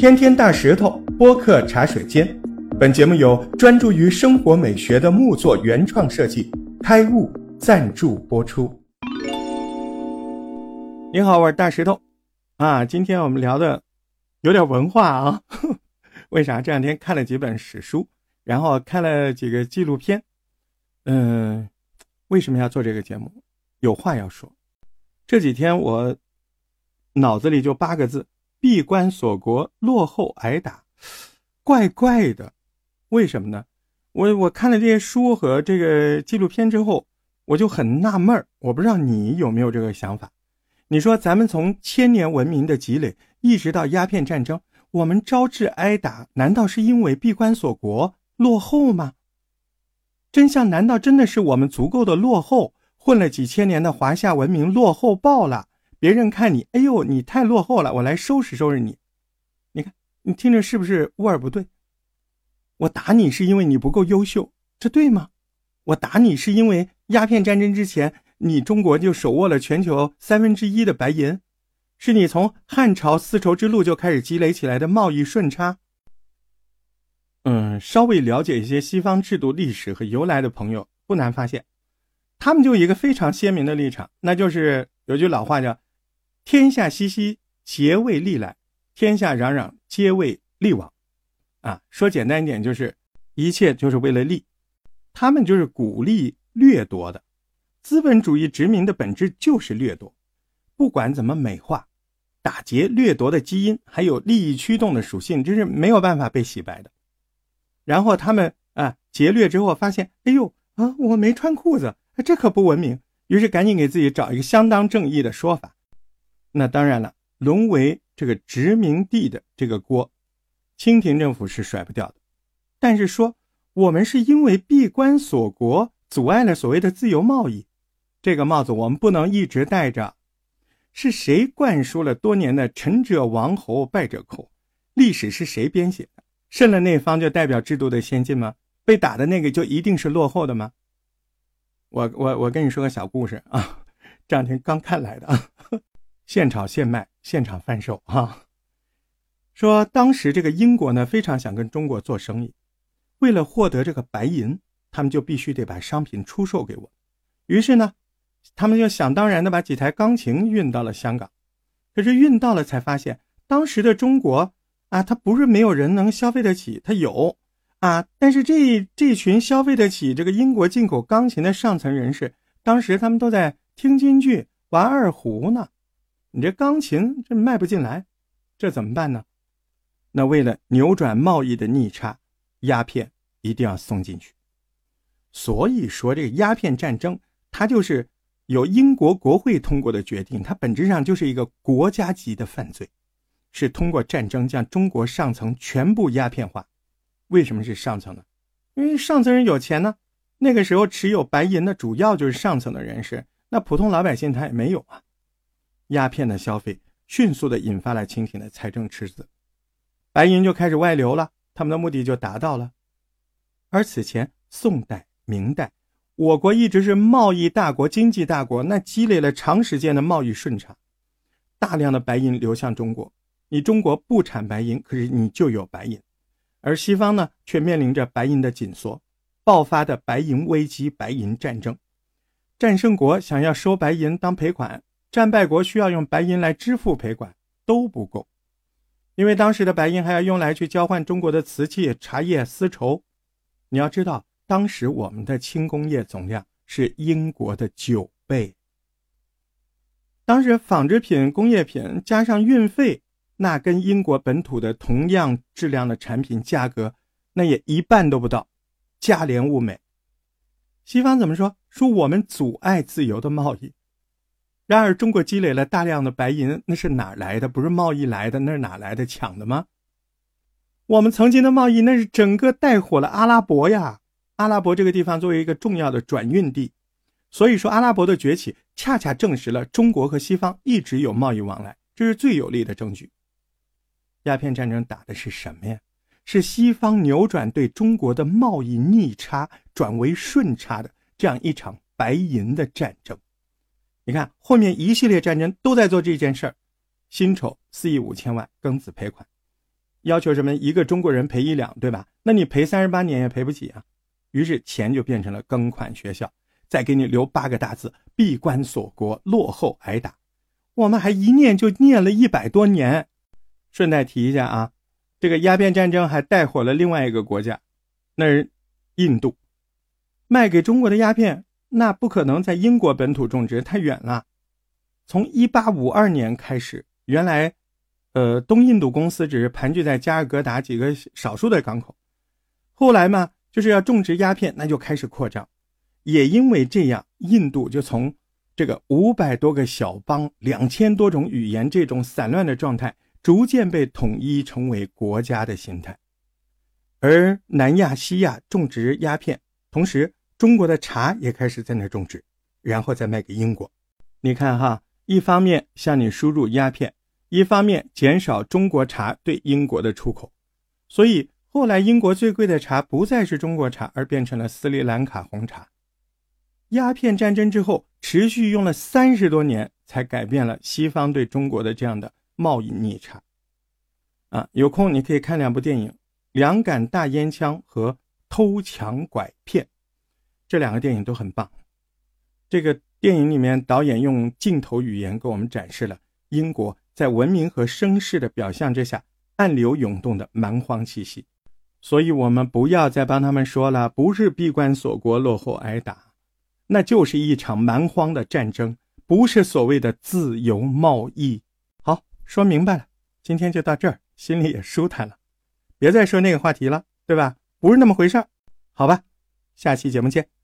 天天大石头播客茶水间，本节目由专注于生活美学的木作原创设计开悟赞助播出。你好，我是大石头，啊，今天我们聊的有点文化啊，为啥？这两天看了几本史书，然后看了几个纪录片，嗯，为什么要做这个节目？有话要说。这几天我脑子里就八个字。闭关锁国，落后挨打，怪怪的，为什么呢？我我看了这些书和这个纪录片之后，我就很纳闷儿。我不知道你有没有这个想法？你说咱们从千年文明的积累，一直到鸦片战争，我们招致挨打，难道是因为闭关锁国落后吗？真相难道真的是我们足够的落后，混了几千年的华夏文明落后爆了？别人看你，哎呦，你太落后了，我来收拾收拾你。你看，你听着是不是味儿不对？我打你是因为你不够优秀，这对吗？我打你是因为鸦片战争之前，你中国就手握了全球三分之一的白银，是你从汉朝丝绸之路就开始积累起来的贸易顺差。嗯，稍微了解一些西方制度历史和由来的朋友，不难发现，他们就一个非常鲜明的立场，那就是有句老话叫。天下熙熙，皆为利来；天下攘攘，皆为利往。啊，说简单一点，就是一切就是为了利。他们就是鼓励掠夺的。资本主义殖民的本质就是掠夺，不管怎么美化，打劫掠夺的基因，还有利益驱动的属性，这是没有办法被洗白的。然后他们啊，劫掠之后发现，哎呦啊，我没穿裤子，这可不文明。于是赶紧给自己找一个相当正义的说法。那当然了，沦为这个殖民地的这个锅，清廷政府是甩不掉的。但是说我们是因为闭关锁国，阻碍了所谓的自由贸易，这个帽子我们不能一直戴着。是谁灌输了多年的“成者王侯，败者寇”？历史是谁编写的？胜了那方就代表制度的先进吗？被打的那个就一定是落后的吗？我我我跟你说个小故事啊，这两天刚看来的啊。现炒现卖，现场贩售哈。说当时这个英国呢，非常想跟中国做生意，为了获得这个白银，他们就必须得把商品出售给我。于是呢，他们就想当然的把几台钢琴运到了香港。可是运到了才发现，当时的中国啊，它不是没有人能消费得起，它有啊。但是这这群消费得起这个英国进口钢琴的上层人士，当时他们都在听京剧、玩二胡呢。你这钢琴这卖不进来，这怎么办呢？那为了扭转贸易的逆差，鸦片一定要送进去。所以说，这个鸦片战争它就是由英国国会通过的决定，它本质上就是一个国家级的犯罪，是通过战争将中国上层全部鸦片化。为什么是上层呢？因为上层人有钱呢。那个时候持有白银的主要就是上层的人士，那普通老百姓他也没有啊。鸦片的消费迅速地引发了清廷的财政赤字，白银就开始外流了，他们的目的就达到了。而此前宋代、明代，我国一直是贸易大国、经济大国，那积累了长时间的贸易顺差，大量的白银流向中国。你中国不产白银，可是你就有白银，而西方呢，却面临着白银的紧缩，爆发的白银危机、白银战争，战胜国想要收白银当赔款。战败国需要用白银来支付赔款都不够，因为当时的白银还要用来去交换中国的瓷器、茶叶、丝绸。你要知道，当时我们的轻工业总量是英国的九倍。当时纺织品、工业品加上运费，那跟英国本土的同样质量的产品价格，那也一半都不到，价廉物美。西方怎么说？说我们阻碍自由的贸易。然而，中国积累了大量的白银，那是哪来的？不是贸易来的，那是哪来的？抢的吗？我们曾经的贸易，那是整个带火了阿拉伯呀！阿拉伯这个地方作为一个重要的转运地，所以说阿拉伯的崛起，恰恰证实了中国和西方一直有贸易往来，这是最有力的证据。鸦片战争打的是什么呀？是西方扭转对中国的贸易逆差转为顺差的这样一场白银的战争。你看，后面一系列战争都在做这件事儿，辛丑四亿五千万庚子赔款，要求什么一个中国人赔一两，对吧？那你赔三十八年也赔不起啊。于是钱就变成了庚款学校，再给你留八个大字：闭关锁国，落后挨打。我们还一念就念了一百多年。顺带提一下啊，这个鸦片战争还带火了另外一个国家，那是印度。卖给中国的鸦片，那不可能在英国本土种植，太远了。从一八五二年开始，原来，呃，东印度公司只是盘踞在加尔各答几个少数的港口。后来嘛，就是要种植鸦片，那就开始扩张。也因为这样，印度就从这个五百多个小邦、两千多种语言这种散乱的状态，逐渐被统一成为国家的形态。而南亚、西亚种植鸦片，同时。中国的茶也开始在那种植，然后再卖给英国。你看哈，一方面向你输入鸦片，一方面减少中国茶对英国的出口。所以后来英国最贵的茶不再是中国茶，而变成了斯里兰卡红茶。鸦片战争之后，持续用了三十多年，才改变了西方对中国的这样的贸易逆差。啊，有空你可以看两部电影《两杆大烟枪》和《偷抢拐骗》。这两个电影都很棒。这个电影里面，导演用镜头语言给我们展示了英国在文明和声势的表象之下暗流涌动的蛮荒气息。所以，我们不要再帮他们说了，不是闭关锁国、落后挨打，那就是一场蛮荒的战争，不是所谓的自由贸易。好，说明白了，今天就到这儿，心里也舒坦了。别再说那个话题了，对吧？不是那么回事儿，好吧？下期节目见。